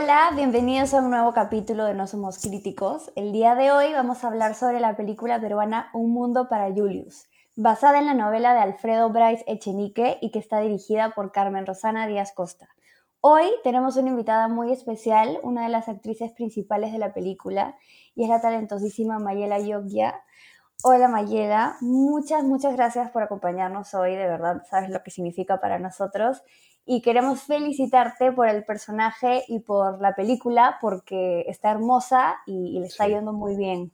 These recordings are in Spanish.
Hola, bienvenidos a un nuevo capítulo de No Somos Críticos. El día de hoy vamos a hablar sobre la película peruana Un Mundo para Julius, basada en la novela de Alfredo Bryce Echenique y que está dirigida por Carmen Rosana Díaz Costa. Hoy tenemos una invitada muy especial, una de las actrices principales de la película, y es la talentosísima Mayela Yogya. Hola Mayela, muchas, muchas gracias por acompañarnos hoy, de verdad sabes lo que significa para nosotros y queremos felicitarte por el personaje y por la película porque está hermosa y, le está yendo muy bien.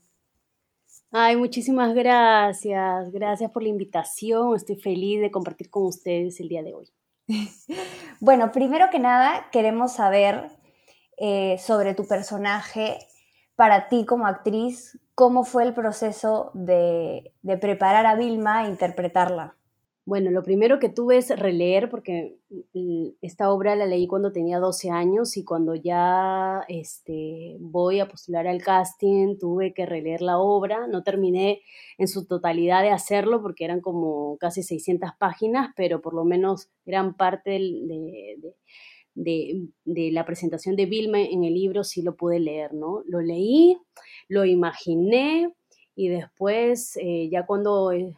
Ay, muchísimas gracias, gracias por la invitación, estoy feliz de compartir con ustedes el día de hoy. bueno, primero que nada queremos saber eh, sobre tu personaje, para ti como actriz, ¿cómo fue el proceso de, preparar a Vilma e interpretarla? Bueno, lo primero que tuve es releer, porque esta obra la leí cuando tenía 12 años y cuando ya este, voy a postular al casting tuve que releer la obra. No terminé en su totalidad de hacerlo porque eran como casi 600 páginas, pero por lo menos gran parte de, de, la presentación de Vilma en el libro sí lo pude leer, ¿no? Lo leí, lo imaginé y después, eh, ya cuando eh,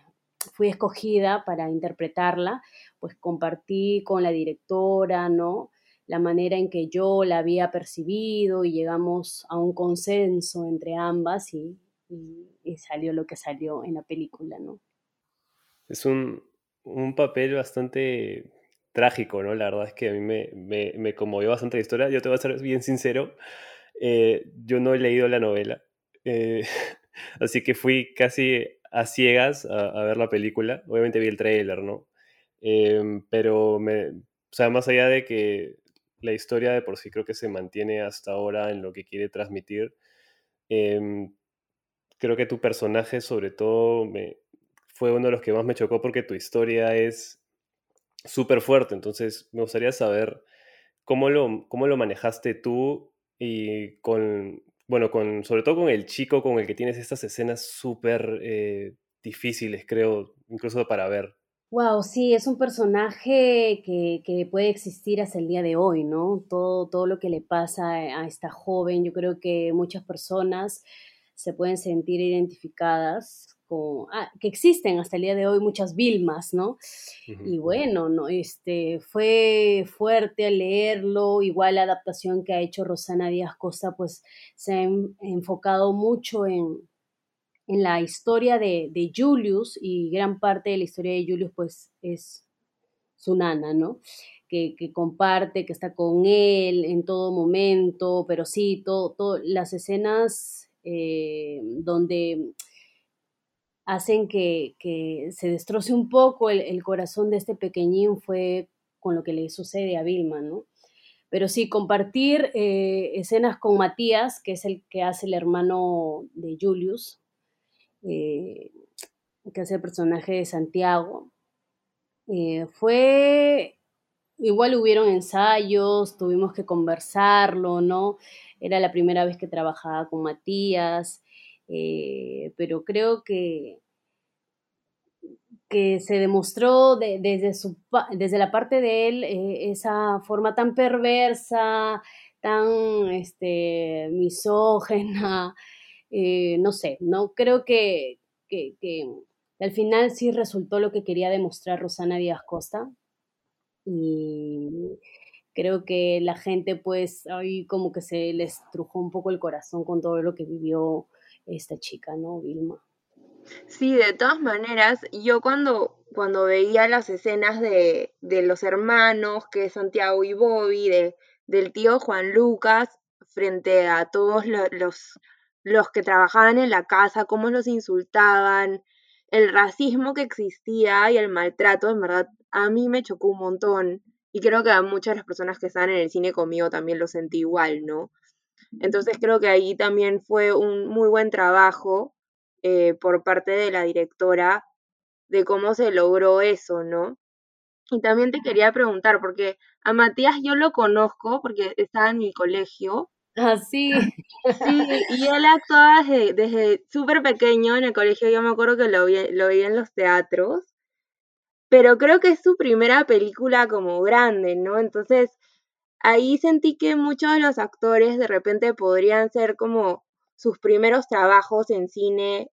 fui escogida para interpretarla, pues compartí con la directora, ¿no? La manera en que yo la había percibido y llegamos a un consenso entre ambas y, y, salió lo que salió en la película, ¿no? Es un, un papel bastante trágico, ¿no? La verdad es que a mí me, me, me conmovió bastante la historia. Yo te voy a ser bien sincero, eh, yo no he leído la novela, eh, así que fui casi a ciegas a, ver la película. Obviamente vi el trailer, ¿no? Em, pero, me, o sea, más allá de que la historia de por sí creo que se mantiene hasta ahora en lo que quiere transmitir, em, creo que tu personaje sobre todo fue uno de los que más me chocó porque tu historia es súper fuerte. Entonces, me gustaría saber cómo lo, cómo lo manejaste tú y con, bueno, con, sobre todo con el chico con el que tienes estas escenas súper eh, difíciles, creo, incluso para ver. Wow, sí, es un personaje que, que, puede existir hasta el día de hoy, ¿no? Todo, todo lo que le pasa a esta joven, yo creo que muchas personas se pueden sentir identificadas Ah, que existen hasta el día de hoy muchas Vilmas, ¿no? Y bueno, no, este, fue fuerte al leerlo, igual la adaptación que ha hecho Rosana Díaz Costa, pues se ha enfocado mucho en, en la historia de, de, Julius y gran parte de la historia de Julius pues es su nana, ¿no? Que, que, comparte, que está con él en todo momento, pero sí, todo, las escenas eh, donde hacen que, se destroce un poco el, corazón de este pequeñín fue con lo que le sucede a Vilma, ¿no? Pero sí, compartir eh, escenas con Matías, que es el que hace el hermano de Julius, eh, que hace el personaje de Santiago, eh, fue, igual hubieron ensayos, tuvimos que conversarlo, ¿no? Era la primera vez que trabajaba con Matías, eh, pero creo que, que se demostró desde, su, desde la parte de él eh, esa forma tan perversa, tan este, misógena, eh, no sé, no creo que, que, que, al final sí resultó lo que quería demostrar Rosana Díaz Costa. Y creo que la gente pues ahí como que se les trujó un poco el corazón con todo lo que vivió esta chica, ¿no, Vilma? Sí, de todas maneras, yo cuando, cuando veía las escenas de, de los hermanos, que Santiago y Bobby, de, del tío Juan Lucas, frente a todos los, los, que trabajaban en la casa, cómo los insultaban, el racismo que existía y el maltrato, en verdad, a mí me chocó un montón. Y creo que a muchas de las personas que están en el cine conmigo también lo sentí igual, ¿no? Entonces creo que ahí también fue un muy buen trabajo eh, por parte de la directora de cómo se logró eso, ¿no? Y también te quería preguntar, porque a Matías yo lo conozco porque estaba en mi colegio. Ah, sí. Sí, y él actuaba desde, desde súper pequeño en el colegio, yo me acuerdo que lo vi, lo vi en los teatros, pero creo que es su primera película como grande, ¿no? Entonces, ahí sentí que muchos de los actores de repente podrían ser como sus primeros trabajos en cine,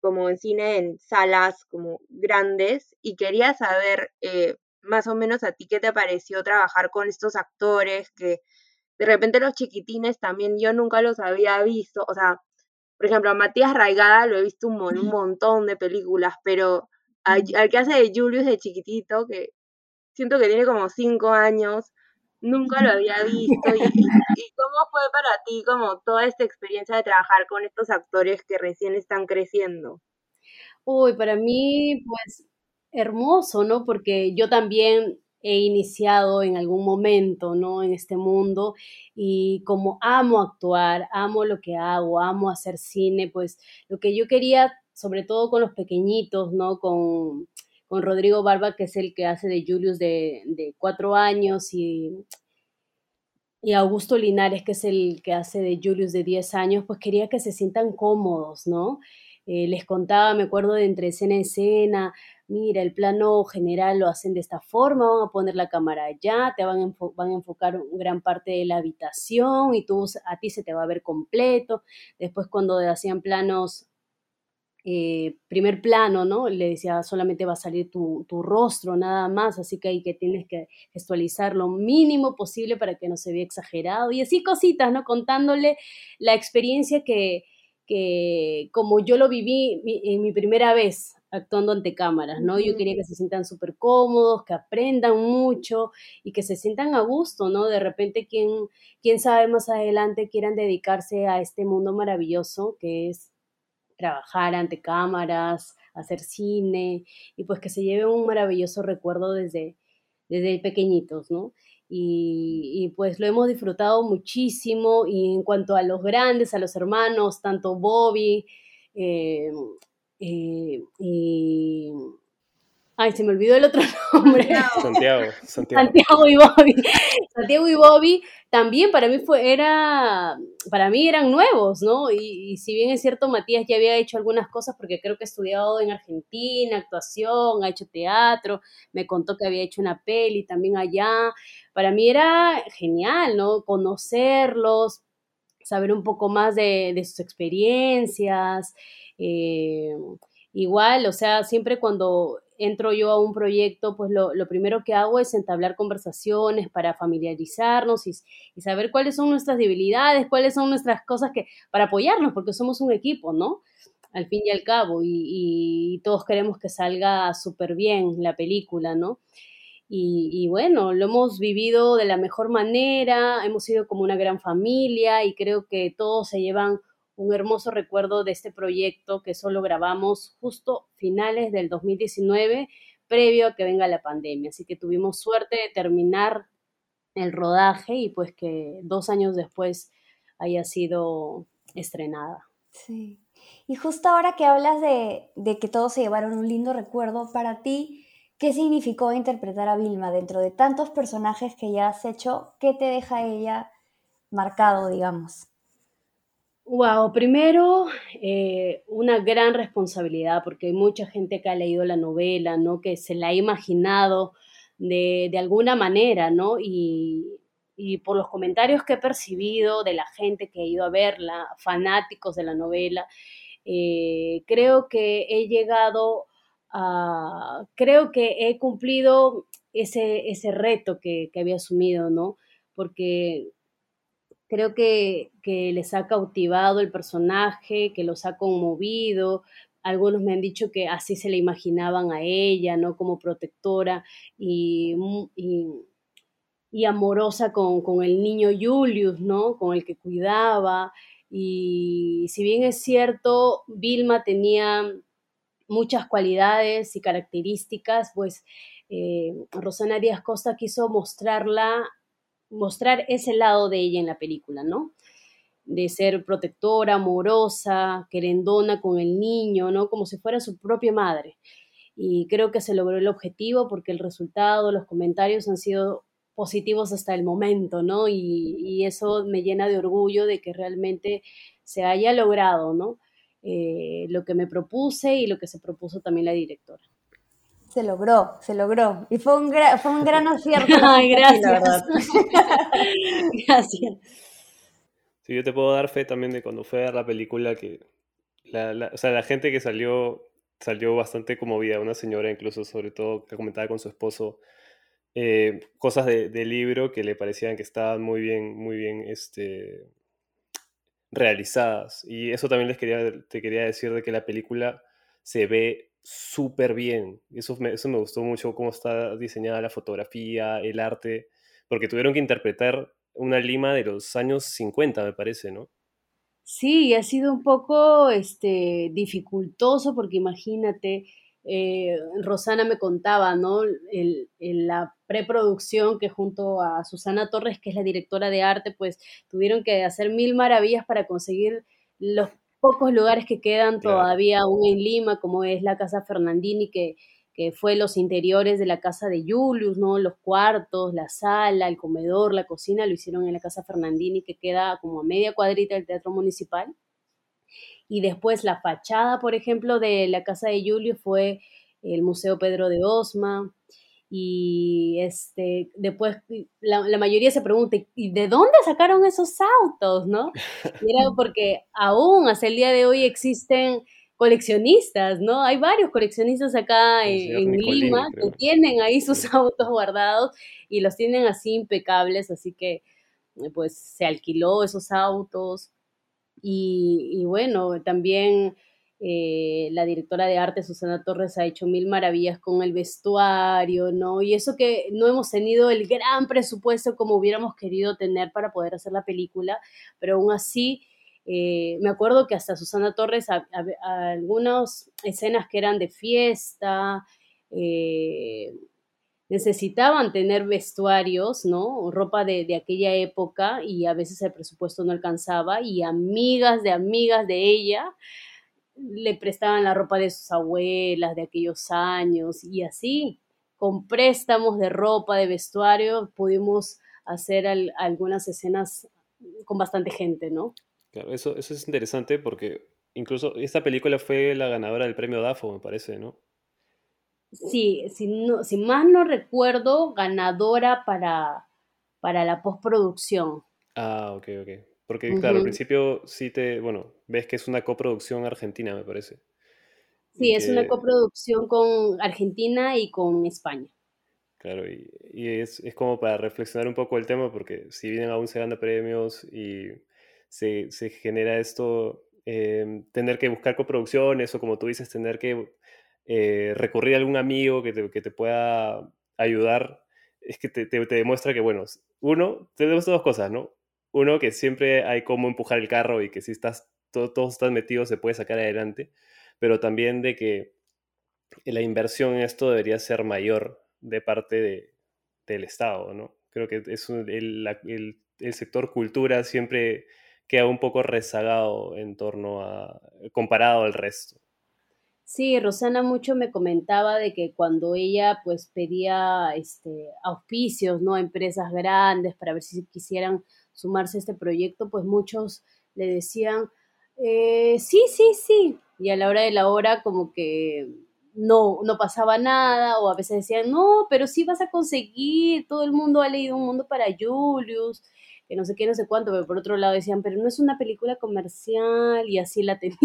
como en cine en salas como grandes, y quería saber eh, más o menos a ti qué te pareció trabajar con estos actores que de repente los chiquitines también yo nunca los había visto, o sea, por ejemplo, a Matías Raigada lo he visto un, un montón de películas, pero al, que hace de Julius de chiquitito, que siento que tiene como cinco años, nunca lo había visto. Y, cómo fue para ti como toda esta experiencia de trabajar con estos actores que recién están creciendo? Uy, para mí, pues, hermoso, ¿no? Porque yo también he iniciado en algún momento, ¿no? En este mundo y como amo actuar, amo lo que hago, amo hacer cine, pues lo que yo quería, sobre todo con los pequeñitos, ¿no? Con, con Rodrigo Barba, que es el que hace de Julius de, de cuatro años y, y Augusto Linares, que es el que hace de Julius de diez años, pues quería que se sientan cómodos, ¿no? Eh, les contaba, me acuerdo de entre escena y escena, mira, el plano general lo hacen de esta forma, van a poner la cámara allá, te van a, van a enfocar gran parte de la habitación y tú, a ti se te va a ver completo. Después cuando hacían planos, eh, primer plano, ¿no? Le decía, solamente va a salir tu, tu, rostro nada más, así que hay que tienes que gestualizar lo mínimo posible para que no se vea exagerado y así cositas, ¿no? Contándole la experiencia que, que como yo lo viví en mi primera vez, actuando ante cámaras, ¿no? Yo quería que se sientan súper cómodos, que aprendan mucho y que se sientan a gusto, ¿no? De repente, quién, quién sabe más adelante quieran dedicarse a este mundo maravilloso que es trabajar ante cámaras, hacer cine y pues que se lleve un maravilloso recuerdo desde, desde pequeñitos, ¿no? Y, pues lo hemos disfrutado muchísimo y en cuanto a los grandes, a los hermanos, tanto Bobby, eh, eh, y. Ay, se me olvidó el otro nombre. Santiago. Santiago, y Bobby. Santiago y Bobby también para mí fue, era, para mí eran nuevos, ¿no? Y, si bien es cierto, Matías ya había hecho algunas cosas porque creo que ha estudiado en Argentina, actuación, ha hecho teatro, me contó que había hecho una peli también allá. Para mí era genial, ¿no? Conocerlos, saber un poco más de, de sus experiencias. Eh, igual, o sea, siempre cuando entro yo a un proyecto, pues lo, primero que hago es entablar conversaciones para familiarizarnos y, saber cuáles son nuestras debilidades, cuáles son nuestras cosas que, para apoyarnos, porque somos un equipo, ¿no? Al fin y al cabo, y, todos queremos que salga súper bien la película, ¿no? Y, y, bueno, lo hemos vivido de la mejor manera, hemos sido como una gran familia y creo que todos se llevan un hermoso recuerdo de este proyecto que solo grabamos justo finales del 2019, previo a que venga la pandemia. Así que tuvimos suerte de terminar el rodaje y pues que dos años después haya sido estrenada. Sí. Y justo ahora que hablas de, de que todos se llevaron un lindo recuerdo, para ti, ¿qué significó interpretar a Vilma dentro de tantos personajes que ya has hecho? ¿Qué te deja ella marcado, digamos? Wow, primero eh, una gran responsabilidad porque hay mucha gente que ha leído la novela, ¿no? Que se la ha imaginado de, de alguna manera, ¿no? Y, y, por los comentarios que he percibido de la gente que ha ido a verla, fanáticos de la novela, eh, creo que he llegado a, creo que he cumplido ese, ese reto que, que había asumido, ¿no? Porque creo que, les ha cautivado el personaje, que los ha conmovido. Algunos me han dicho que así se le imaginaban a ella, ¿no? Como protectora y, y, amorosa con, con, el niño Julius, ¿no? Con el que cuidaba. Y si bien es cierto, Vilma tenía muchas cualidades y características, pues eh, Rosana Díaz Costa quiso mostrarla mostrar ese lado de ella en la película, ¿no? De ser protectora, amorosa, querendona con el niño, ¿no? Como si fuera su propia madre. Y creo que se logró el objetivo porque el resultado, los comentarios han sido positivos hasta el momento, ¿no? Y, eso me llena de orgullo de que realmente se haya logrado, ¿no? Eh, lo que me propuse y lo que se propuso también la directora. Se logró, se logró. Y fue un, fue un gran acierto. Ay, gracias. gracias. Sí, yo te puedo dar fe también de cuando fue a ver la película que la, o sea, la gente que salió salió bastante conmovida, una señora incluso, sobre todo, que comentaba con su esposo eh, cosas del de libro que le parecían que estaban muy bien, muy bien este, realizadas. Y eso también les quería, te quería decir de que la película se ve súper bien. Eso me, eso me gustó mucho, cómo está diseñada la fotografía, el arte, porque tuvieron que interpretar una Lima de los años 50, me parece, ¿no? Sí, ha sido un poco este, dificultoso porque imagínate, eh, Rosana me contaba, ¿no? El, la preproducción que junto a Susana Torres, que es la directora de arte, pues tuvieron que hacer mil maravillas para conseguir los pocos lugares que quedan todavía aún en Lima, como es la Casa Fernandini, que que fue los interiores de la casa de Julius, ¿no? Los cuartos, la sala, el comedor, la cocina, lo hicieron en la casa Fernandini, que queda como a media cuadrita del Teatro Municipal. Y después la fachada, por ejemplo, de la casa de Julius fue el Museo Pedro de Osma. Y este, después la, la mayoría se pregunta, ¿y de dónde sacaron esos autos? ¿no? Y era porque aún hasta el día de hoy existen coleccionistas, ¿no? Hay varios coleccionistas acá en, Lima que tienen ahí sus autos guardados y los tienen así impecables, así que pues se alquiló esos autos y, bueno, también eh, la directora de arte Susana Torres ha hecho mil maravillas con el vestuario, ¿no? Y eso que no hemos tenido el gran presupuesto como hubiéramos querido tener para poder hacer la película, pero aún así eh, me acuerdo que hasta Susana Torres, algunas escenas que eran de fiesta, eh, necesitaban tener vestuarios, ¿no? Ropa de, aquella época y a veces el presupuesto no alcanzaba y amigas de amigas de ella le prestaban la ropa de sus abuelas de aquellos años y así, con préstamos de ropa, de vestuario, pudimos hacer algunas escenas con bastante gente, ¿no? Claro, eso, eso es interesante porque incluso esta película fue la ganadora del premio DAFO, me parece, ¿no? Sí, si, no, si más no recuerdo, ganadora para, para la postproducción. Ah, ok, ok. Porque, claro, al principio sí te, bueno, ves que es una coproducción argentina, me parece. Sí, es una coproducción con Argentina y con España. Claro, y, y es, es, como para reflexionar un poco el tema, porque si bien aún se gana premios y se, se genera esto, em, tener que buscar coproducciones o como tú dices, tener que eh, recurrir a algún amigo que te, que te pueda ayudar, es que te, te, demuestra que, bueno, uno, te demuestra dos cosas, ¿no? Uno, que siempre hay cómo empujar el carro y que si estás, todo, todos están metidos se puede sacar adelante, pero también de que la inversión en esto debería ser mayor de parte de, del Estado, ¿no? Creo que es el, el, el sector cultura siempre queda un poco rezagado en torno a, comparado al resto. Sí, Rosana mucho me comentaba de que cuando ella pues pedía este, auspicios, ¿no? Empresas grandes para ver si quisieran sumarse a este proyecto, pues muchos le decían, eh, sí, sí, sí. Y a la hora de la hora como que no, no pasaba nada, o a veces decían, no, pero sí vas a conseguir, todo el mundo ha leído Un Mundo para Julius, que no sé qué, no sé cuánto, pero por otro lado decían, pero no es una película comercial y así la tenía.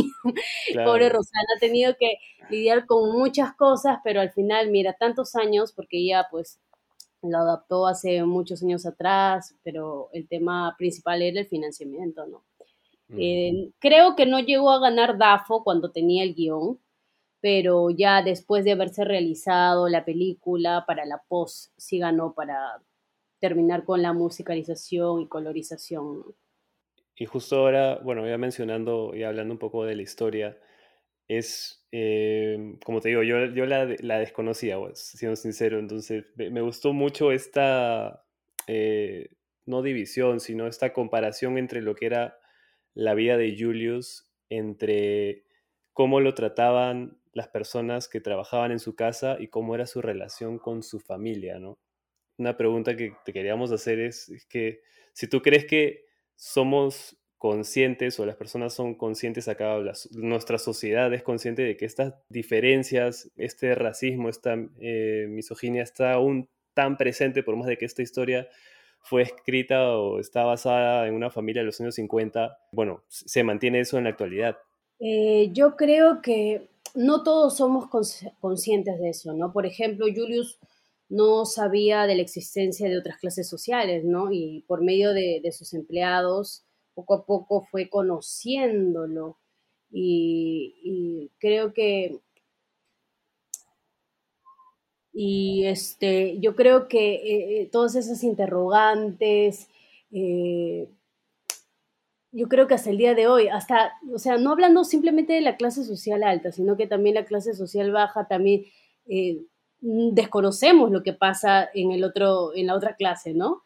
Pobre Rosana ha tenido que lidiar con muchas cosas, pero al final, mira, tantos años, porque ella pues lo adaptó hace muchos años atrás, pero el tema principal era el financiamiento, ¿no? Eh, creo que no llegó a ganar DAFO cuando tenía el guion, pero ya después de haberse realizado la película para la post, sí ganó para terminar con la musicalización y colorización. Y justo ahora, bueno, ya mencionando y hablando un poco de la historia, es, eh, como te digo, yo, yo la, la desconocía, siendo sincero, entonces me, gustó mucho esta, eh, no división, sino esta comparación entre lo que era la vida de Julius, entre cómo lo trataban las personas que trabajaban en su casa y cómo era su relación con su familia, ¿no? una pregunta que te queríamos hacer es, que si tú crees que somos conscientes o las personas son conscientes acá, nuestra sociedad es consciente de que estas diferencias, este racismo, esta eh, misoginia está aún tan presente, por más de que esta historia fue escrita o está basada en una familia de los años 50, bueno, se mantiene eso en la actualidad. Eh, yo creo que no todos somos conscientes de eso, ¿no? Por ejemplo, Julius no sabía de la existencia de otras clases sociales, ¿no? Y por medio de, sus empleados, poco a poco fue conociéndolo. Y, creo que y este yo creo que eh, eh, todas esas interrogantes eh, yo creo que hasta el día de hoy hasta o sea no hablando simplemente de la clase social alta sino que también la clase social baja también desconocemos lo que pasa en el otro, en la otra clase, ¿no?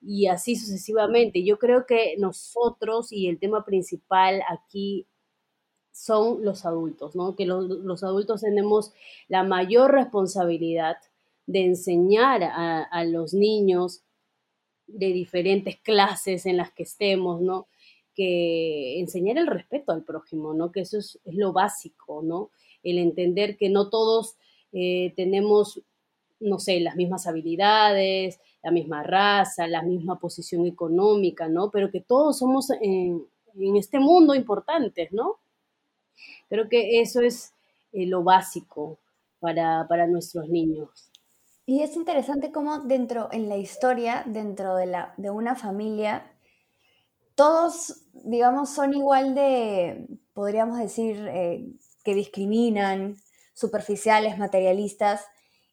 Y así sucesivamente. Yo creo que nosotros y el tema principal aquí son los adultos, ¿no? Que los, adultos tenemos la mayor responsabilidad de enseñar a, los niños de diferentes clases en las que estemos, ¿no? Que enseñar el respeto al prójimo, ¿no? Que eso es, es lo básico, ¿no? El entender que no todos eh, tenemos, no sé, las mismas habilidades, la misma raza, la misma posición económica, ¿no? Pero que todos somos en, este mundo importantes, ¿no? Creo que eso es eh, lo básico para, para nuestros niños. Y es interesante cómo dentro, en la historia, dentro de, la, de una familia, todos, digamos, son igual de, podríamos decir, eh, que discriminan, superficiales, materialistas,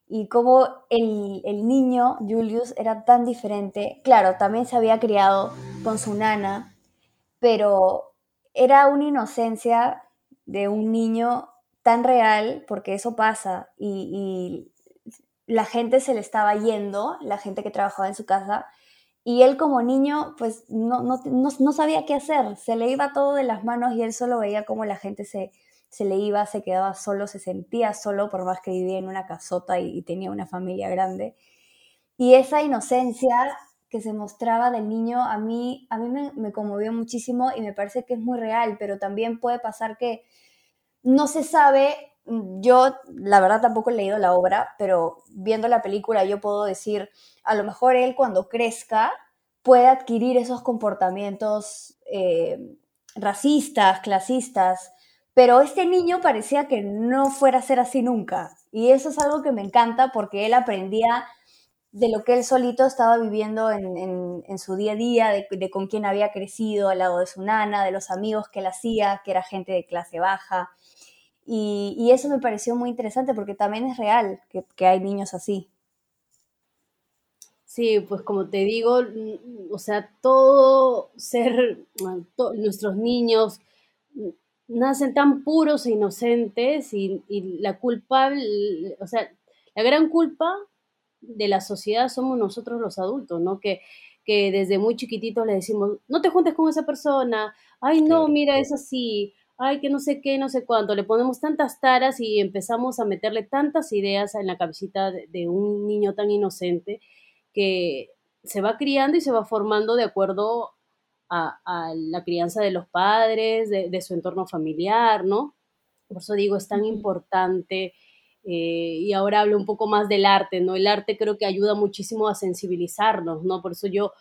y cómo el, niño, Julius, era tan diferente. Claro, también se había criado con su nana, pero era una inocencia de un niño tan real, porque eso pasa, y, la gente se le estaba yendo, la gente que trabajaba en su casa, y él como niño, pues no, no, no sabía qué hacer, se le iba todo de las manos y él solo veía cómo la gente se, se le iba, se quedaba solo, se sentía solo por más que vivía en una casota y, tenía una familia grande. Y esa inocencia que se mostraba del niño a mí, a mí me, conmovió muchísimo y me parece que es muy real, pero también puede pasar que no se sabe, yo la verdad tampoco he leído la obra, pero viendo la película yo puedo decir, a lo mejor él cuando crezca puede adquirir esos comportamientos eh, racistas, clasistas, pero este niño parecía que no fuera a ser así nunca. Y eso es algo que me encanta porque él aprendía de lo que él solito estaba viviendo en, su día a día, de, con quién había crecido al lado de su nana, de los amigos que él hacía, que era gente de clase baja. Y, eso me pareció muy interesante porque también es real que, hay niños así. Sí, pues como te digo, o sea, todo ser, nuestros niños nacen tan puros e inocentes y, la culpable, o sea, la gran culpa de la sociedad somos nosotros los adultos, ¿no? Que, que desde muy chiquititos le decimos, no te juntes con esa persona, ay, no, mira, es así, ay, que no sé qué, no sé cuánto, le ponemos tantas taras y empezamos a meterle tantas ideas en la cabecita de un niño tan inocente que se va criando y se va formando de acuerdo a, la crianza de los padres, de, su entorno familiar, ¿no? Por eso digo, es tan importante. Eh, y ahora hablo un poco más del arte, ¿no? El arte creo que ayuda muchísimo a sensibilizarnos, ¿no? Por eso yo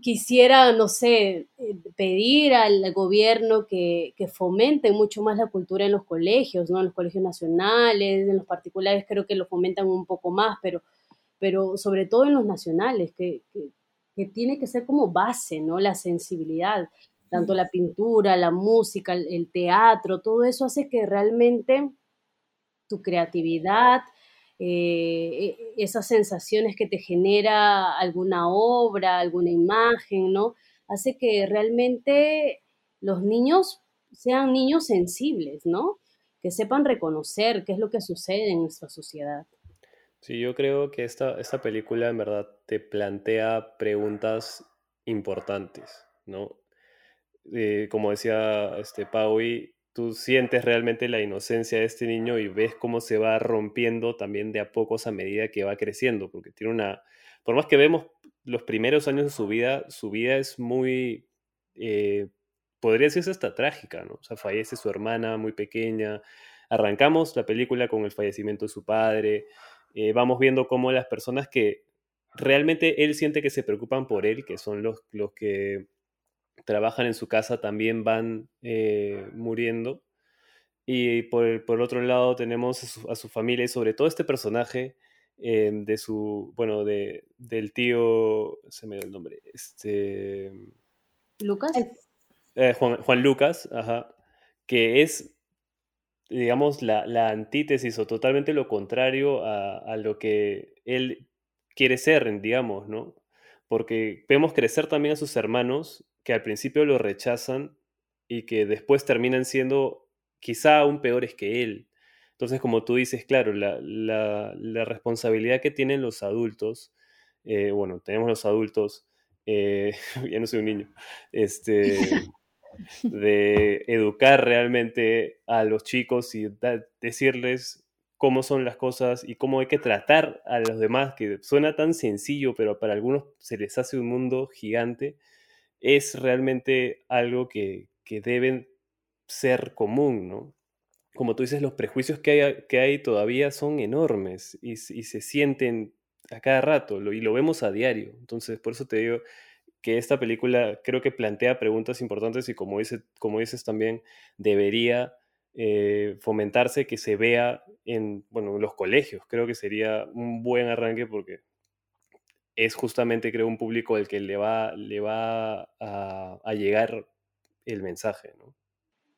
quisiera, no sé, eh, pedir al gobierno que, que, fomente mucho más la cultura en los colegios, ¿no? En los colegios nacionales, en los particulares creo que lo fomentan un poco más, pero, pero sobre todo en los nacionales, que, que tiene que ser como base, ¿no? La sensibilidad, tanto la pintura, la música, el teatro, todo eso hace que realmente tu creatividad, eh, e, esas sensaciones que te genera alguna obra, alguna imagen, ¿no? Hace que realmente los niños sean niños sensibles, ¿no? Que sepan reconocer qué es lo que sucede en nuestra sociedad. Sí, yo creo que esta, esta película en verdad te plantea preguntas importantes, ¿no? Eh, como decía este Paui, tú sientes realmente la inocencia de este niño y ves cómo se va rompiendo también de a pocos a medida que va creciendo, porque tiene una, por más que vemos los primeros años de su vida, su vida es muy, eh, podría decirse hasta trágica, ¿no? O sea, fallece su hermana muy pequeña. Arrancamos la película con el fallecimiento de su padre. Eh, vamos viendo cómo las personas que realmente él siente que se preocupan por él, que son los, los que trabajan en su casa, también van eh, muriendo. Y por, por, otro lado tenemos a su, familia y sobre todo este personaje eh, de su, bueno, de, del tío, se me da el nombre, este... Lucas. Eh, Juan, Lucas, ajá, que es, digamos, la, la, antítesis o totalmente lo contrario a, a, lo que él quiere ser, digamos, ¿no? Porque vemos crecer también a sus hermanos que al principio lo rechazan y que después terminan siendo quizá aún peores que él. Entonces, como tú dices, claro, la, la, responsabilidad que tienen los adultos, eh, bueno, tenemos los adultos, eh, ya no soy un niño, este, de educar realmente a los chicos y decirles cómo son las cosas y cómo hay que tratar a los demás, que suena tan sencillo, pero para algunos se les hace un mundo gigante, es realmente algo que, que deben ser común, ¿no? Como tú dices, los prejuicios que hay, que hay todavía son enormes y, y se sienten a cada rato y lo vemos a diario. Entonces, por eso te digo que esta película creo que plantea preguntas importantes y como, dice, como dices también, debería eh, fomentarse que se vea en, bueno, los colegios. Creo que sería un buen arranque porque es justamente, creo, un público al que le va, le va a, llegar el mensaje.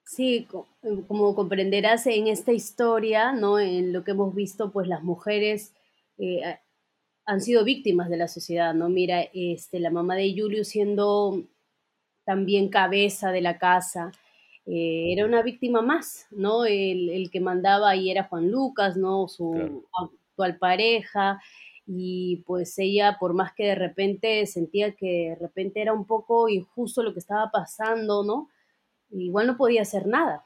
Sí, eh, como comprenderás en esta historia, ¿no? En lo que hemos visto, pues las mujeres eh, han sido víctimas de la sociedad, ¿no? Mira, este, la mamá de Julio siendo también cabeza de la casa, eh, era una víctima más, ¿no? El, que mandaba ahí era Juan Lucas, ¿no? Su actual pareja, y pues ella, por más que de repente sentía que de repente era un poco injusto lo que estaba pasando, ¿no? Igual no podía hacer nada,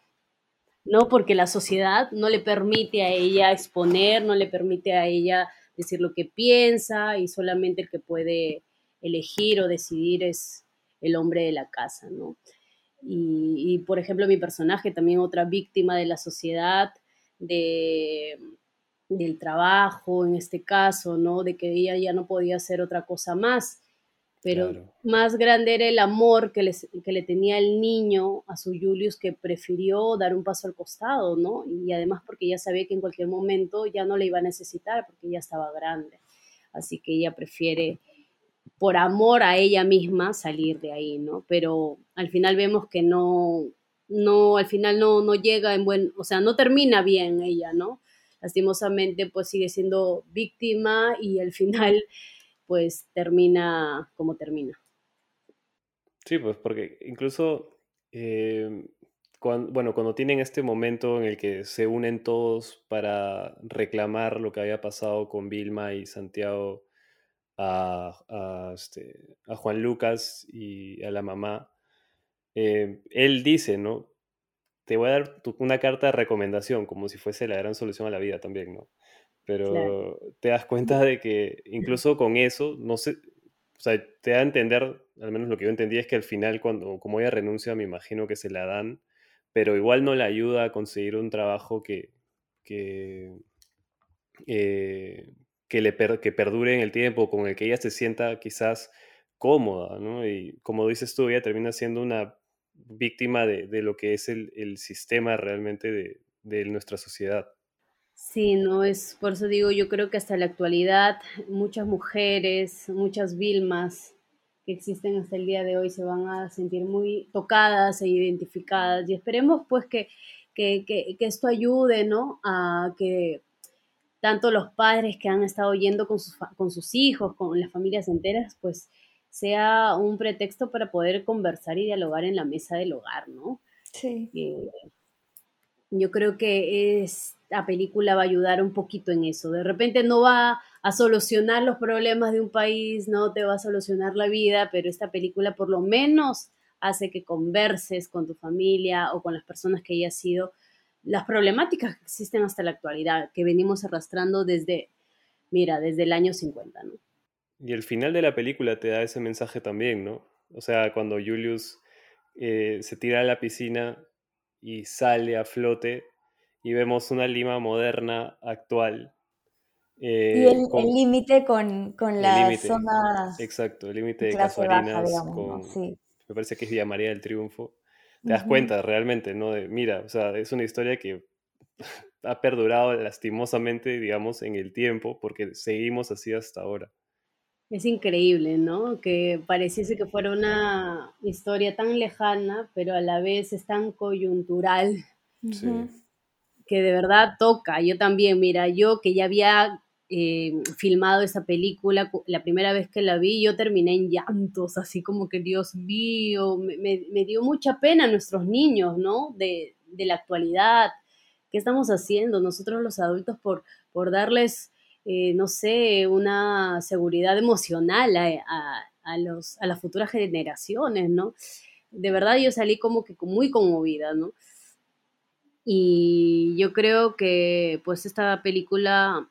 ¿no? Porque la sociedad no le permite a ella exponer, no le permite a ella decir lo que piensa y solamente el que puede elegir o decidir es el hombre de la casa, ¿no? Y, por ejemplo, mi personaje, también otra víctima de la sociedad, de, del trabajo, en este caso, ¿no? De que ella ya no podía hacer otra cosa más. Pero más grande era el amor que le, que le tenía el niño a su Julius que prefirió dar un paso al costado, ¿no? Y además porque ya sabía que en cualquier momento ya no le iba a necesitar porque ya estaba grande. Así que ella prefiere por amor a ella misma salir de ahí, ¿no? Pero al final vemos que no, no, al final no, no llega en buen, o sea, no termina bien ella, ¿no? Lastimosamente, pues sigue siendo víctima y al final, pues termina como termina. Sí, pues porque incluso, eh, bueno, cuando tienen este momento en el que se unen todos para reclamar lo que había pasado con Vilma y Santiago, a, este, a Juan Lucas y a la mamá, eh, él dice, ¿no? Te voy a dar una carta de recomendación, como si fuese la gran solución a la vida también, ¿no? Pero te das cuenta de que incluso con eso, no sé, o sea, te da a entender, al menos lo que yo entendí es que al final, cuando, como ella renuncia, me imagino que se la dan, pero igual no le ayuda a conseguir un trabajo que, que, eh, que, le que perdure en el tiempo, con el que ella se sienta quizás cómoda, ¿no? Y como dices tú, ella termina siendo una víctima de, lo que es el, sistema realmente de, de, nuestra sociedad. Sí, no es, por eso digo, yo creo que hasta la actualidad muchas mujeres, muchas Vilmas que existen hasta el día de hoy se van a sentir muy tocadas e identificadas y esperemos pues que, que, que, que esto ayude, ¿no? A que tanto los padres que han estado yendo con sus, con sus hijos, con las familias enteras, pues sea un pretexto para poder conversar y dialogar en la mesa del hogar, ¿no? Sí. Eh, yo creo que esta película va a ayudar un poquito en eso. De repente no va a solucionar los problemas de un país, no te va a solucionar la vida, pero esta película por lo menos hace que converses con tu familia o con las personas que hayas sido las problemáticas que existen hasta la actualidad, que venimos arrastrando desde, mira, desde el año 50, ¿no? Y el final de la película te da ese mensaje también, ¿no? O sea, cuando Julius eh, se tira a la piscina y sale a flote y vemos una Lima moderna, actual. y el límite con, con, la zona... Exacto, el límite de Casuarinas con... Me parece que es Villa María del Triunfo. Te das cuenta realmente, ¿no? De, mira, o sea, es una historia que ha perdurado lastimosamente, digamos, en el tiempo, porque seguimos así hasta ahora. Es increíble, ¿no? Que pareciese que fuera una historia tan lejana, pero a la vez es tan coyuntural. Que de verdad toca. Yo también, mira, yo que ya había eh, filmado esa película, la primera vez que la vi, yo terminé en llantos, así como que Dios mío, me, dio mucha pena a nuestros niños, ¿no? De, de la actualidad, ¿Qué estamos haciendo nosotros los adultos por, por darles, eh, no sé, una seguridad emocional a, los, a las futuras generaciones, ¿no? De verdad yo salí como que muy conmovida, ¿no? Y yo creo que pues esta película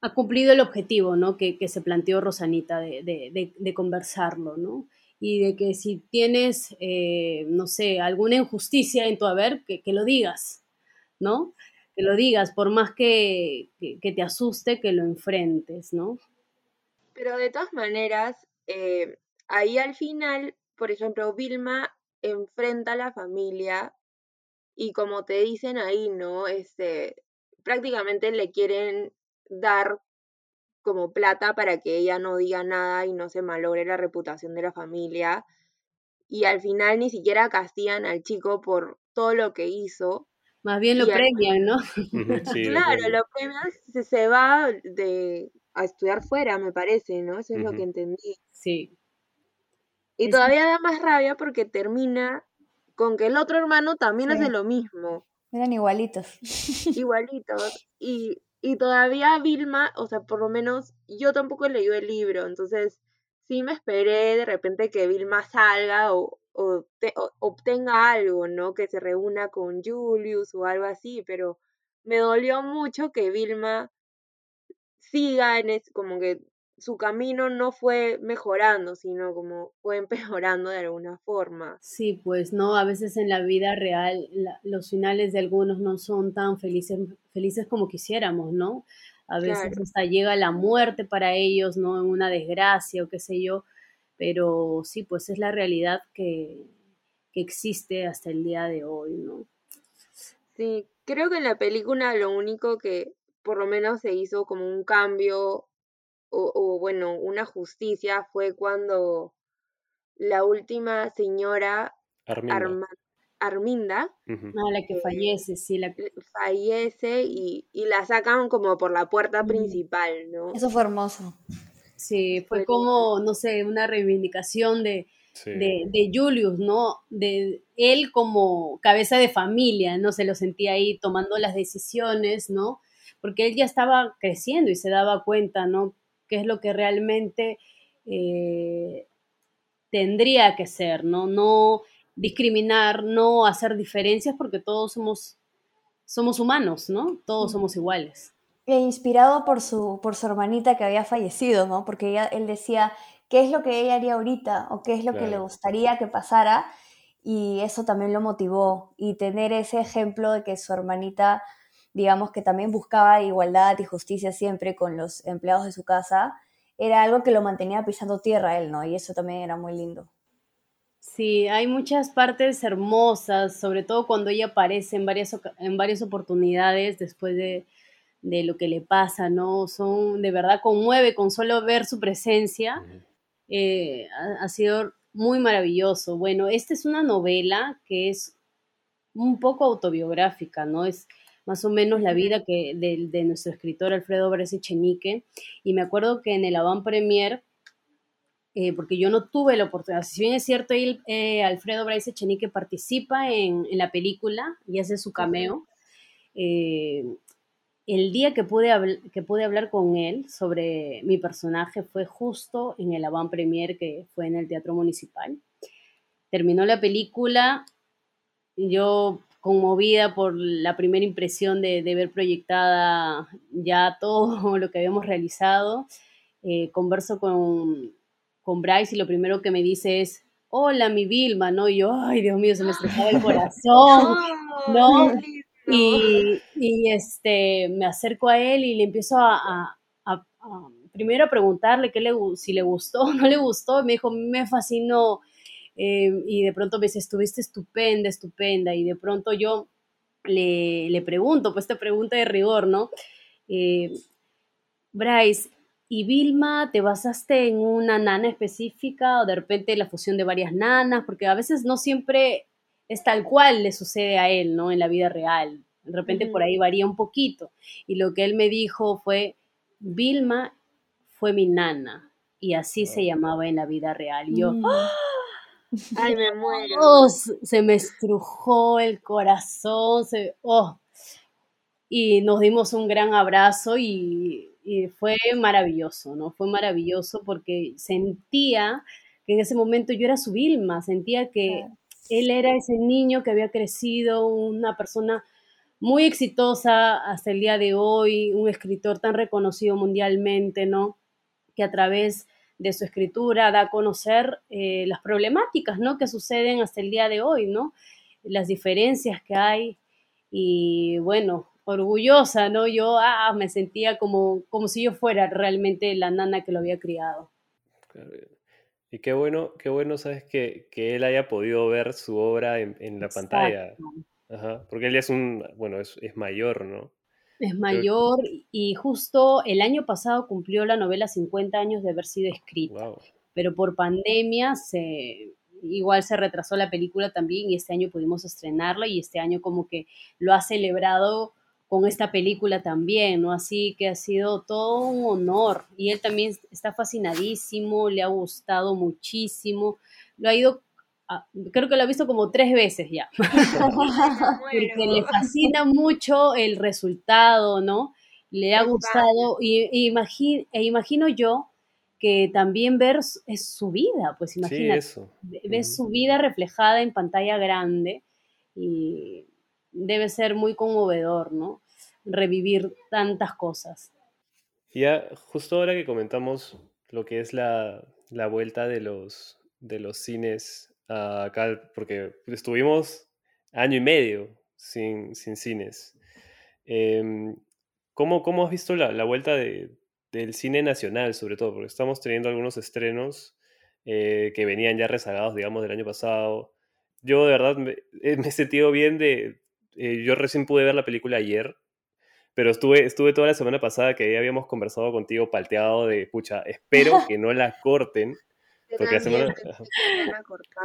ha cumplido el objetivo, ¿no? Que, se planteó Rosanita de, conversarlo, ¿no? Y de que si tienes, eh, no sé, alguna injusticia en tu haber, que, que lo digas, ¿no? Que lo digas, por más que, te asuste, que lo enfrentes, ¿no? Pero de todas maneras, eh, ahí al final, por ejemplo, Vilma enfrenta a la familia y como te dicen ahí, ¿no? Este, prácticamente le quieren dar como plata para que ella no diga nada y no se malogre la reputación de la familia. Y al final ni siquiera castigan al chico por todo lo que hizo. Más bien lo premian, ¿no? claro, lo premian, se, se va de, a estudiar fuera, me parece, ¿no? Eso es lo que entendí. Sí. Y todavía da más rabia porque termina con que el otro hermano también hace lo mismo. Eran igualitos. Igualitos. Y, y todavía Vilma, o sea, por lo menos yo tampoco he leído el libro, entonces sí me esperé de repente que Vilma salga o, o, obtenga algo, ¿no? Que se reúna con Julius o algo así, pero me dolió mucho que Vilma siga en es, como que su camino no fue mejorando, sino como fue empeorando de alguna forma. Sí, pues no, a veces en la vida real los finales de algunos no son tan felices, felices como quisiéramos, ¿no? A veces hasta llega la muerte para ellos, ¿no? Una desgracia o qué sé yo pero sí, pues es la realidad que, existe hasta el día de hoy, ¿no? Sí, creo que en la película lo único que por lo menos se hizo como un cambio o, bueno, una justicia fue cuando la última señora Arminda, ah, la que eh, fallece, sí, la fallece y, y, la sacan como por la puerta principal, ¿no? Eso fue hermoso. Sí, fue como, no sé, una reivindicación de, de, Julius, ¿no? De él como cabeza de familia, ¿no? Se lo sentía ahí tomando las decisiones, ¿no? Porque él ya estaba creciendo y se daba cuenta, ¿no? Qué es lo que realmente eh, tendría que ser, ¿no? No discriminar, no hacer diferencias porque todos somos, somos humanos, ¿no? Todos somos iguales. E inspirado por su, por su hermanita que había fallecido, ¿no? Porque ella, él decía, ¿qué es lo que ella haría ahorita? ¿O qué es lo que le gustaría que pasara? Y eso también lo motivó. Y tener ese ejemplo de que su hermanita, digamos que también buscaba igualdad y justicia siempre con los empleados de su casa, era algo que lo mantenía pisando tierra él, ¿no? Y eso también era muy lindo. Sí, hay muchas partes hermosas, sobre todo cuando ella aparece en varias, en varias oportunidades después de, de lo que le pasa, ¿no? Son, de verdad, conmueve con solo ver su presencia. Eh, ha, sido muy maravilloso. Bueno, esta es una novela que es un poco autobiográfica, ¿no? Es más o menos la vida que, de, nuestro escritor Alfredo Vélez Echenique. Y me acuerdo que en el avant premier, eh, porque yo no tuve la oportunidad, si bien es cierto, eh, Alfredo Bryce Echenique participa en, en, la película y hace su cameo, eh, el día que pude, que pude hablar con él sobre mi personaje fue justo en el avant premier que fue en el Teatro Municipal. Terminó la película, yo conmovida por la primera impresión de, ver proyectada ya todo lo que habíamos realizado, eh, converso con, con Bryce y lo primero que me dice es, hola, mi Vilma, ¿no? Y yo, ay, Dios mío, se me estrujaba el corazón, ¿no? Y, y, este, me acerco a él y le empiezo a, primero a preguntarle qué le, si le gustó o no le gustó. me dijo, me fascinó. Eh, y de pronto me dice, estuviste estupenda, estupenda. Y de pronto yo le, le pregunto, pues esta pregunta de rigor, ¿no? Eh, Bryce, ¿y Vilma te basaste en una nana específica o de repente la fusión de varias nanas? Porque a veces no siempre es tal cual le sucede a él, ¿no? En la vida real. De repente por ahí varía un poquito. Y lo que él me dijo fue, Vilma fue mi nana y así se llamaba en la vida real. Y yo, mm. ¡Ah! Ay, me muero. se me estrujó el corazón, se, oh. y nos dimos un gran abrazo y, fue maravilloso, ¿no? Fue maravilloso porque sentía que en ese momento yo era su Vilma, sentía que él era ese niño que había crecido, una persona muy exitosa hasta el día de hoy, un escritor tan reconocido mundialmente, ¿no? Que a través de su escritura da a conocer eh, las problemáticas, ¿no? Que suceden hasta el día de hoy, ¿no? Las diferencias que hay y bueno, orgullosa, ¿no? Yo ah, me sentía como, como si yo fuera realmente la nana que lo había criado. Y qué bueno, qué bueno, sabes, que, que él haya podido ver su obra en, en la pantalla. Ajá, porque él es un, bueno, es, es mayor, ¿no? Es mayor y justo el año pasado cumplió la novela 50 años de haber sido escrita, pero por pandemia se, igual se retrasó la película también y este año pudimos estrenarla y este año como que lo ha celebrado con esta película también, ¿no? Así que ha sido todo un honor. Y él también está fascinadísimo, le ha gustado muchísimo, lo ha ido creo que lo ha visto como tres veces ya, porque le fascina mucho el resultado, ¿no? Le ha gustado y, e imagino yo que también ver es su vida, pues imagina, ves su vida reflejada en pantalla grande y debe ser muy conmovedor, ¿no? Revivir tantas cosas. Ya, justo ahora que comentamos lo que es la, la vuelta de los, de los cines acá, porque estuvimos año y medio sin, sin cines. Em, ¿cómo, ¿cómo, has visto la, la vuelta de, del cine nacional, sobre todo? Porque estamos teniendo algunos estrenos eh, que venían ya rezagados, digamos, del año pasado. Yo de verdad me, eh, me he sentido bien de... Eh, yo recién pude ver la película ayer, pero estuve, estuve toda la semana pasada que ya habíamos conversado contigo palteado de, pucha, espero que no la corten porque la semana,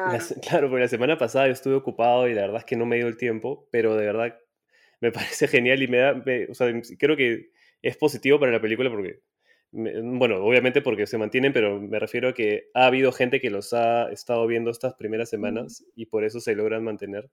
claro, porque la semana pasada yo estuve ocupado y la verdad es que no me dio el tiempo, pero de verdad me parece genial y me da, o sea, creo que es positivo para la película porque, bueno, obviamente porque se mantienen, pero me refiero a que ha habido gente que los ha estado viendo estas primeras semanas y por eso se logran mantener.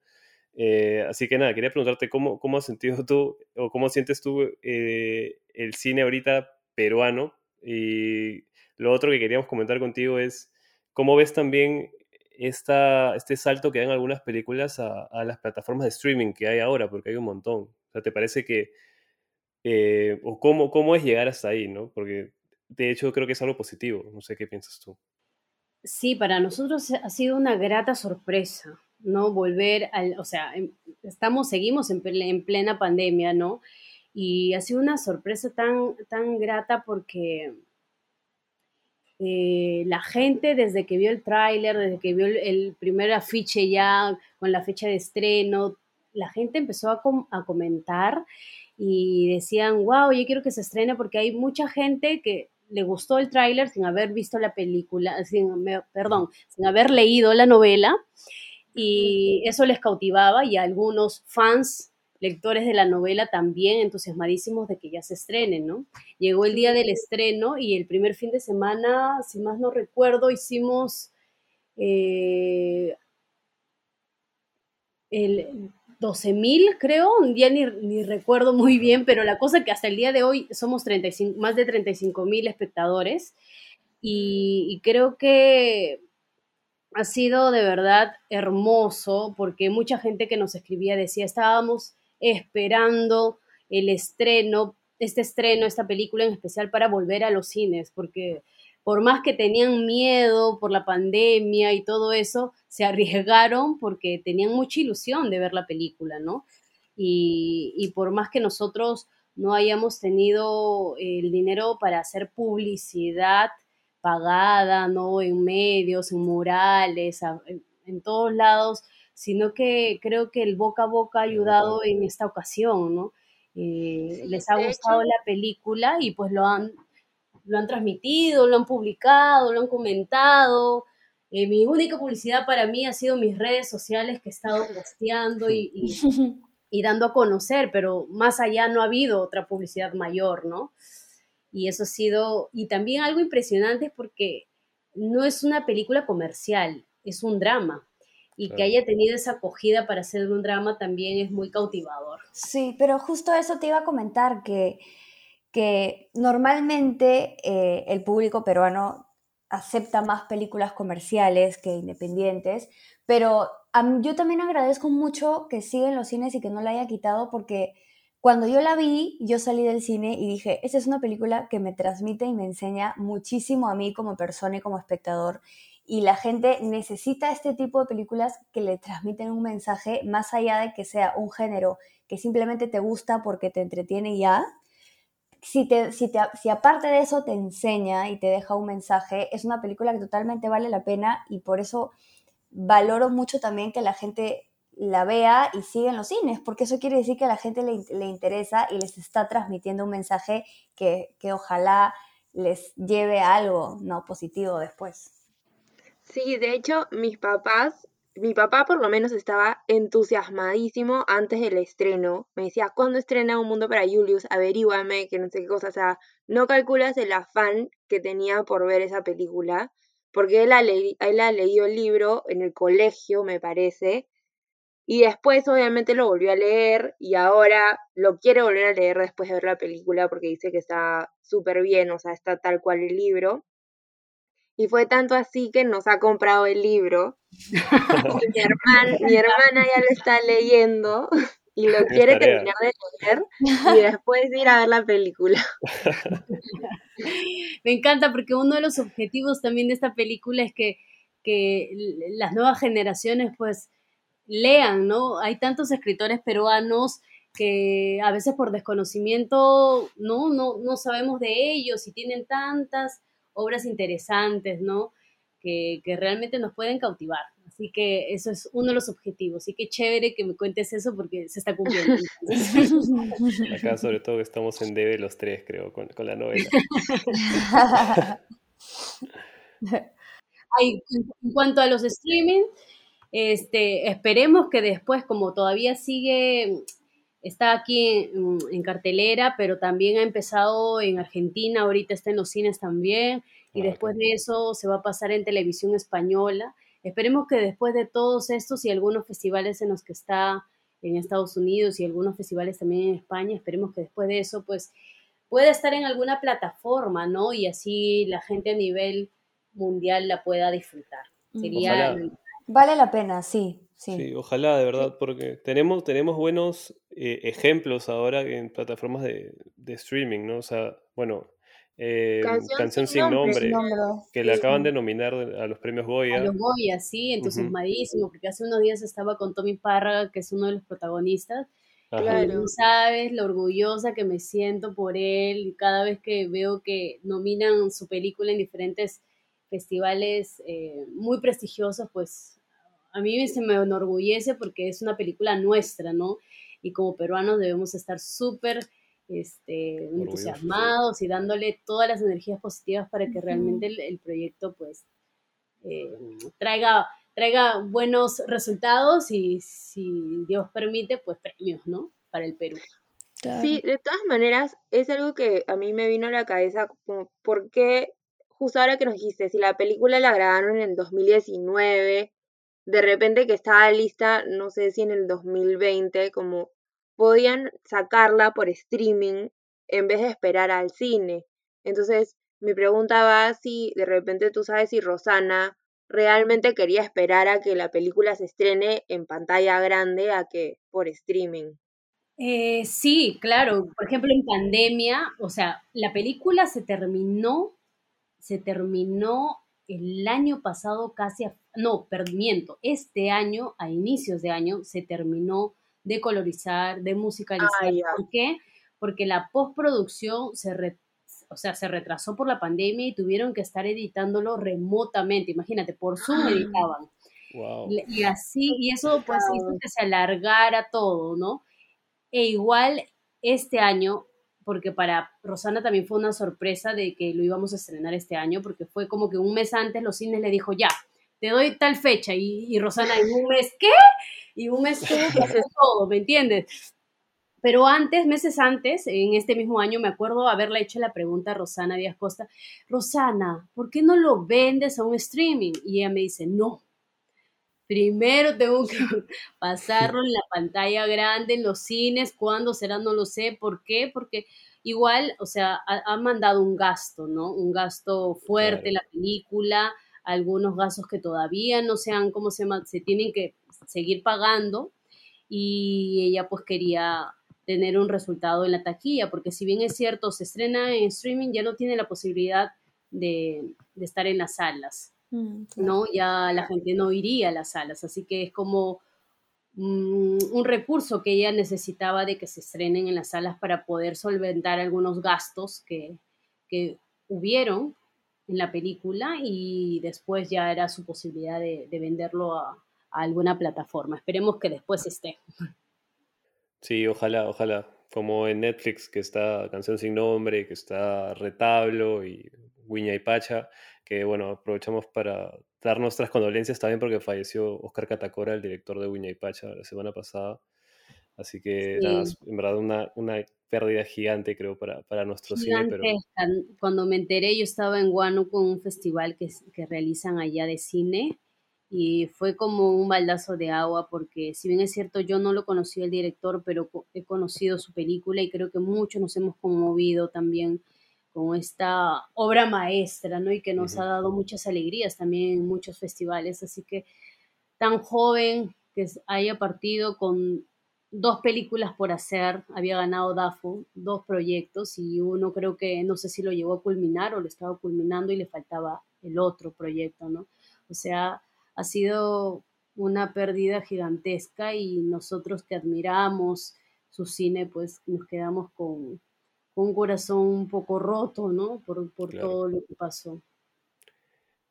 Eh, así que nada, quería preguntarte cómo, cómo has sentido tú o cómo sientes tú eh, el cine ahorita peruano y lo otro que queríamos comentar contigo es ¿Cómo ves también este salto que dan algunas películas a, las plataformas de streaming que hay ahora? Porque hay un montón. ¿te parece que... Eh, o cómo, cómo es llegar hasta ahí, ¿no? Porque de hecho creo que es algo positivo. No sé qué piensas tú. Sí, para nosotros ha sido una grata sorpresa, ¿no? Volver al, o sea, em, estamos, seguimos en, en plena pandemia, ¿no? Y ha sido una sorpresa tan, tan grata porque eh, la gente desde que vio el tráiler, desde que vio el, primer afiche ya con la fecha de estreno, la gente empezó a, a comentar y decían, wow, yo quiero que se estrene porque hay mucha gente que le gustó el tráiler sin haber visto la película, sin, perdón, sin haber leído la novela y eso les cautivaba y a algunos fans lectores de la novela también entusiasmadísimos de que ya se estrene, ¿no? Llegó el día del estreno y el primer fin de semana, si más no recuerdo, hicimos eh, el 12.000, creo, ya ni, ni, recuerdo muy bien, pero la cosa es que hasta el día de hoy somos 35, más de 35.000 espectadores y, y creo que ha sido de verdad hermoso porque mucha gente que nos escribía decía, estábamos esperando el estreno, este estreno, esta película en especial para volver a los cines, porque por más que tenían miedo por la pandemia y todo eso, se arriesgaron porque tenían mucha ilusión de ver la película, ¿no? Y, y por más que nosotros no hayamos tenido el dinero para hacer publicidad pagada, ¿no? En medios, en murales, en, todos lados, sino que creo que el boca a boca ha ayudado en esta ocasión, ¿no? Eh, les ha gustado la película y pues lo han, lo han transmitido, lo han publicado, lo han comentado. Eh, mi única publicidad para mí ha sido mis redes sociales que he estado posteando y, y dando a conocer, pero más allá no ha habido otra publicidad mayor, ¿no? Y eso ha sido, y también algo impresionante porque no es una película comercial, es un drama. Y que haya tenido esa acogida para hacer un drama también es muy cautivador. Sí, pero justo eso te iba a comentar, que, que normalmente eh, el público peruano acepta más películas comerciales que independientes, pero yo también agradezco mucho que siga en los cines y que no la haya quitado porque cuando yo la vi, yo salí del cine y dije, esta es una película que me transmite y me enseña muchísimo a mí como persona y como espectador. Y la gente necesita este tipo de películas que le transmiten un mensaje más allá de que sea un género que simplemente te gusta porque te entretiene ya. Si, te, si, te, si aparte de eso te enseña y te deja un mensaje, es una película que totalmente vale la pena y por eso valoro mucho también que la gente la vea y siga en los cines, porque eso quiere decir que a la gente le, interesa y les está transmitiendo un mensaje que, ojalá les lleve a algo no positivo después. Sí, de hecho, mis papás, mi papá por lo menos estaba entusiasmadísimo antes del estreno. Me decía, ¿cuándo estrena Un Mundo para Julius? Averíguame, que no sé qué cosa. O sea, no calculas el afán que tenía por ver esa película porque él ha, leído el libro en el colegio, me parece, y después obviamente lo volvió a leer y ahora lo quiere volver a leer después de ver la película porque dice que está súper bien, o sea, está tal cual el libro. Y fue tanto así que nos ha comprado el libro. mi, mi hermana ya lo está leyendo y lo quiere terminar de leer y después ir a ver la película. Me encanta porque uno de los objetivos también de esta película es que, que las nuevas generaciones pues lean, ¿no? Hay tantos escritores peruanos que a veces por desconocimiento no, no, no sabemos de ellos y tienen tantas obras interesantes, ¿no? Que, que realmente nos pueden cautivar. Así que eso es uno de los objetivos. Así que chévere que me cuentes eso porque se está cumpliendo. Acá sobre todo estamos en debe los tres, creo, con, la novela. en cuanto a los streaming, este, esperemos que después, como todavía sigue, está aquí en, cartelera, pero también ha empezado en Argentina, ahorita está en los cines también, y ah, después de eso se va a pasar en televisión española. Esperemos que después de todos estos y algunos festivales en los que está en Estados Unidos y algunos festivales también en España, esperemos que después de eso pues pueda estar en alguna plataforma, ¿no? Y así la gente a nivel mundial la pueda disfrutar. Mm. Sería... Vale la pena, sí. Sí. ojalá, de verdad, porque tenemos, tenemos buenos eh, ejemplos ahora en plataformas de, de streaming, ¿no? O sea, bueno, eh, canción, sin, nombre, que le acaban de nominar a los premios Goya. A los Goya, sí, entusiasmadísimo, porque hace unos días estaba con Tommy Parra, que es uno de los protagonistas. Claro. sabes lo orgullosa que me siento por él cada vez que veo que nominan su película en diferentes festivales eh, muy prestigiosos, pues a mí se me enorgullece porque es una película nuestra, ¿no? Y como peruanos debemos estar súper este, entusiasmados y dándole todas las energías positivas para que realmente el, proyecto pues eh, traiga, traiga buenos resultados y si Dios permite pues premios, ¿no? Para el Perú. Sí, de todas maneras es algo que a mí me vino a la cabeza como porque justo ahora que nos dijiste, si la película la grabaron en el 2019, de repente que estaba lista, no sé si en el 2020, como podían sacarla por streaming en vez de esperar al cine. Entonces, mi pregunta va si de repente tú sabes si Rosana realmente quería esperar a que la película se estrene en pantalla grande a que por streaming. Eh, sí, claro. Por ejemplo, en pandemia, o sea, la película se terminó se terminó el año pasado casi, no, perdimiento, este año, a inicios de año, se terminó de colorizar, de musicalizar. Ah, ¿Por qué? Porque la postproducción se, o sea, se retrasó por la pandemia y tuvieron que estar editándolo remotamente. Imagínate, por Zoom Ah. editaban. Wow. Y así, y eso pues hizo que se alargara todo, ¿no? E igual este año, porque para Rosana también fue una sorpresa de que lo íbamos a estrenar este año, porque fue como que un mes antes los cines le dijo, ya, te doy tal fecha, y, Rosana en un mes, ¿qué? Y un mes tuvo que hacer todo, ¿me entiendes? Pero antes, meses antes, en este mismo año, me acuerdo haberle hecho la pregunta a Rosana Díaz Costa, Rosana, ¿por qué no lo vendes a un streaming? Y ella me dice, no, primero tengo que pasarlo en la pantalla grande, en los cines, cuándo será, no lo sé, ¿por qué? Porque igual, o sea, ha, ha mandado un gasto, ¿no? Un gasto fuerte Claro. la película, algunos gastos que todavía no sean, ¿cómo se llama? Se tienen que seguir pagando y ella pues quería tener un resultado en la taquilla, porque si bien es cierto, se estrena en streaming, ya no tiene la posibilidad de, de estar en las salas. Mm, claro. ¿no? Ya la gente no iría a las salas, así que es como mm, un recurso que ella necesitaba de que se estrenen en las salas para poder solventar algunos gastos que, que hubieron en la película y después ya era su posibilidad de, de venderlo a, a alguna plataforma. Esperemos que después esté. Sí, ojalá, ojalá. Como en Netflix, que está Canción sin Nombre, que está Retablo y Wiña y Pacha, que bueno, aprovechamos para dar nuestras condolencias también porque falleció Oscar Catacora, el director de Wiña y Pacha, la semana pasada. Así que nada, Sí. es en verdad una, una pérdida gigante, creo, para, para nuestro cine, pero Gigantesca. Cuando me enteré, yo estaba en Guano con un festival que, que realizan allá de cine y fue como un baldazo de agua porque si bien es cierto yo no lo conocí el director, pero he conocido su película y creo que muchos nos hemos conmovido también con esta obra maestra, ¿no? Y que nos ha dado muchas alegrías también en muchos festivales, así que tan joven que haya partido con dos películas por hacer, había ganado DAFO, dos proyectos y uno creo que no sé si lo llegó a culminar o lo estaba culminando y le faltaba el otro proyecto, ¿no? O sea, ha sido una pérdida gigantesca y nosotros que admiramos su cine, pues nos quedamos con un corazón un poco roto, ¿no? Por, por Claro. todo lo que pasó.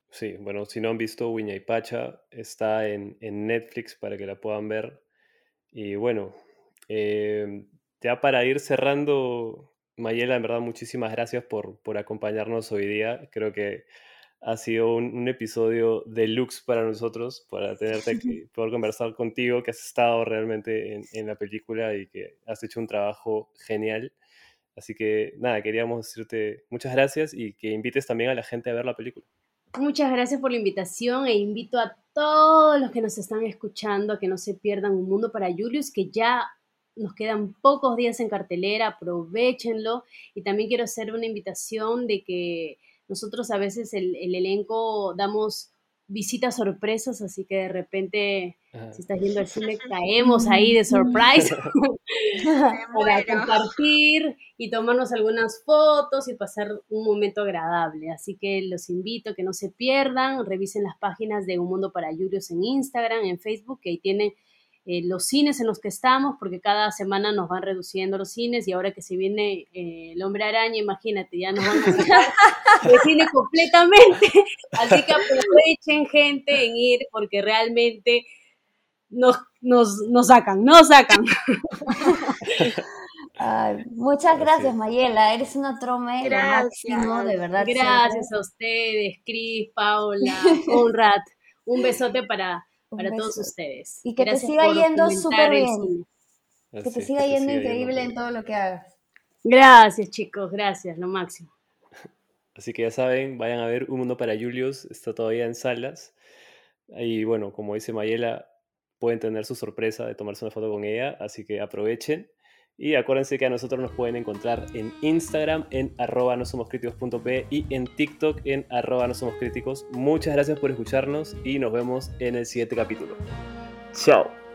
sí, bueno, si no han visto Wiña y Pacha, está en, en Netflix para que la puedan ver. Y bueno, eh, ya para ir cerrando, Mayela, en verdad, muchísimas gracias por, por acompañarnos hoy día. Creo que ha sido un, un episodio deluxe para nosotros, para tenerte aquí, poder conversar contigo, que has estado realmente en, en la película y que has hecho un trabajo genial. Así que nada, queríamos decirte muchas gracias y que invites también a la gente a ver la película. Muchas gracias por la invitación e invito a todos los que nos están escuchando a que no se pierdan Un Mundo para Julius, que ya nos quedan pocos días en cartelera, aprovechenlo. Y también quiero hacer una invitación de que nosotros a veces el, el elenco damos visitas sorpresas, así que de repente. Si estás viendo el cine, caemos ahí de surprise para compartir y tomarnos algunas fotos y pasar un momento agradable. Así que los invito a que no se pierdan, revisen las páginas de Un Mundo para Julius en Instagram, en Facebook, que ahí tienen eh, los cines en los que estamos, porque cada semana nos van reduciendo los cines y ahora que se viene eh, el hombre araña, imagínate, ya nos van a sacar el cine completamente. Así que aprovechen gente en ir porque realmente nos, nos, nos sacan, nos sacan. Ay, muchas gracias. Mayela. Eres una trome máximo, de verdad. Gracias a ustedes, Cris, Paula, Conrad. Un besote para, Un para todos ustedes. Y que te siga yendo súper bien. Que te siga yendo siga increíble en todo lo que hagas. Gracias, chicos, gracias, lo máximo. Así que ya saben, vayan a ver Un Mundo para Julius, está todavía en salas. Y bueno, como dice Mayela, pueden tener su sorpresa de tomarse una foto con ella, así que aprovechen. Y acuérdense que a nosotros nos pueden encontrar en Instagram en arroba no somos y en TikTok en arroba no somos críticos. Muchas gracias por escucharnos y nos vemos en el siguiente capítulo. Chao.